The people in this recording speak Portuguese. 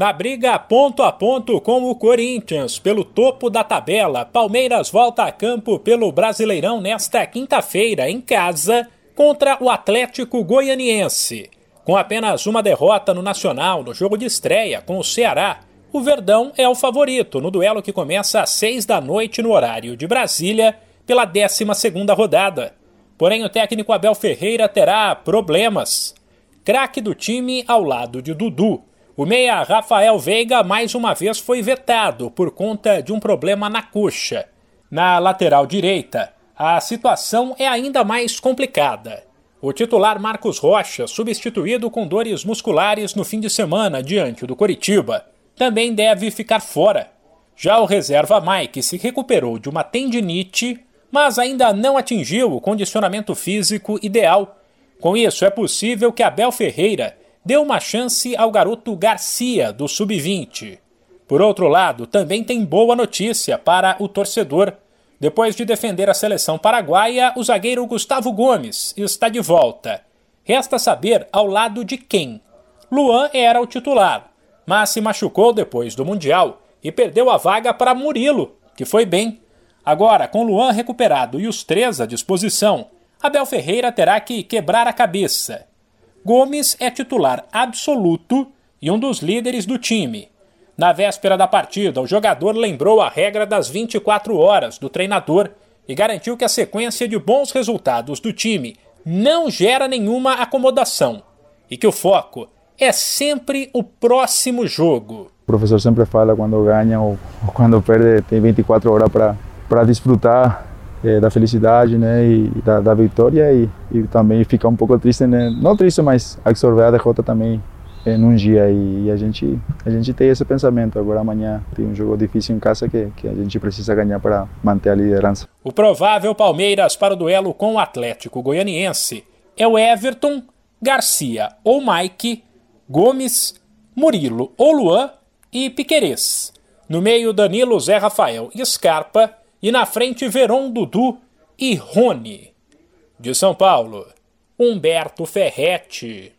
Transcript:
Na briga ponto a ponto com o Corinthians pelo topo da tabela, Palmeiras volta a campo pelo Brasileirão nesta quinta-feira em casa contra o Atlético Goianiense. Com apenas uma derrota no Nacional no jogo de estreia com o Ceará, o Verdão é o favorito no duelo que começa às seis da noite no horário de Brasília pela 12 segunda rodada. Porém, o técnico Abel Ferreira terá problemas. Craque do time ao lado de Dudu o meia Rafael Veiga mais uma vez foi vetado por conta de um problema na coxa. Na lateral direita, a situação é ainda mais complicada. O titular Marcos Rocha, substituído com dores musculares no fim de semana diante do Coritiba, também deve ficar fora. Já o reserva Mike se recuperou de uma tendinite, mas ainda não atingiu o condicionamento físico ideal. Com isso, é possível que Abel Ferreira deu uma chance ao garoto Garcia, do Sub-20. Por outro lado, também tem boa notícia para o torcedor. Depois de defender a seleção paraguaia, o zagueiro Gustavo Gomes está de volta. Resta saber ao lado de quem. Luan era o titular, mas se machucou depois do Mundial e perdeu a vaga para Murilo, que foi bem. Agora, com Luan recuperado e os três à disposição, Abel Ferreira terá que quebrar a cabeça Gomes é titular absoluto e um dos líderes do time. Na véspera da partida, o jogador lembrou a regra das 24 horas do treinador e garantiu que a sequência de bons resultados do time não gera nenhuma acomodação e que o foco é sempre o próximo jogo. O professor sempre fala quando ganha ou, quando perde, tem 24 horas para desfrutar é, da felicidade né, e da, da vitória e, e, também ficar um pouco triste, né? não triste, mas absorver a derrota também é, num dia e, e, a gente a gente tem esse pensamento. Agora amanhã tem um jogo difícil em casa que, que a gente precisa ganhar para manter a liderança. O provável Palmeiras para o duelo com o Atlético Goianiense é o Everton, Garcia ou Mike, Gomes, Murilo ou Luan e Piquerez. No meio, Danilo, Zé Rafael e Scarpa e na frente Veron Dudu e Rony. De São Paulo, Humberto Ferretti.